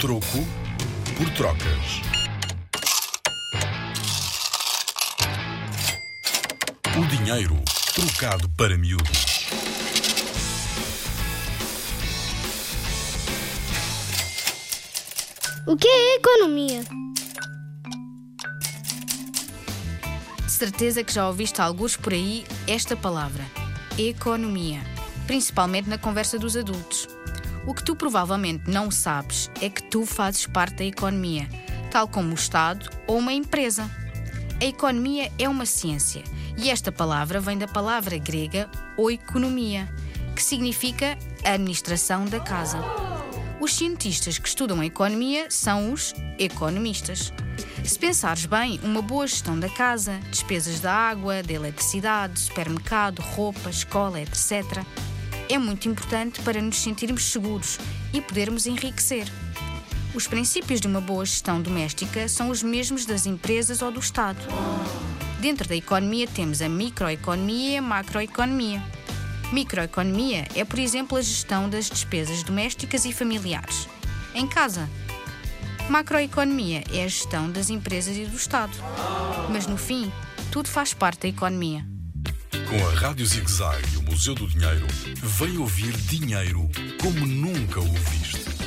Troco por trocas. O dinheiro trocado para miúdos. O que é economia? De certeza que já ouviste alguns por aí esta palavra: economia, principalmente na conversa dos adultos. O que tu provavelmente não sabes é que tu fazes parte da economia, tal como o Estado ou uma empresa. A economia é uma ciência e esta palavra vem da palavra grega oikonomia, que significa administração da casa. Os cientistas que estudam a economia são os economistas. Se pensares bem, uma boa gestão da casa, despesas da água, da eletricidade, supermercado, roupa, escola, etc., é muito importante para nos sentirmos seguros e podermos enriquecer. Os princípios de uma boa gestão doméstica são os mesmos das empresas ou do Estado. Dentro da economia temos a microeconomia e a macroeconomia. Microeconomia é, por exemplo, a gestão das despesas domésticas e familiares. Em casa. Macroeconomia é a gestão das empresas e do Estado. Mas no fim, tudo faz parte da economia. Com a Rádio ZigZag e o Museu do Dinheiro, vem ouvir dinheiro como nunca o viste.